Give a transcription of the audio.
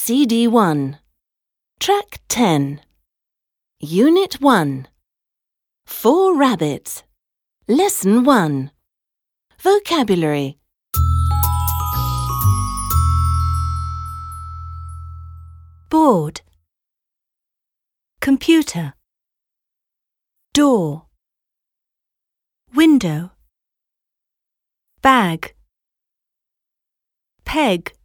CD 1. Track 10. Unit 1. Four rabbits. Lesson 1. Vocabulary. board computer door window bag peg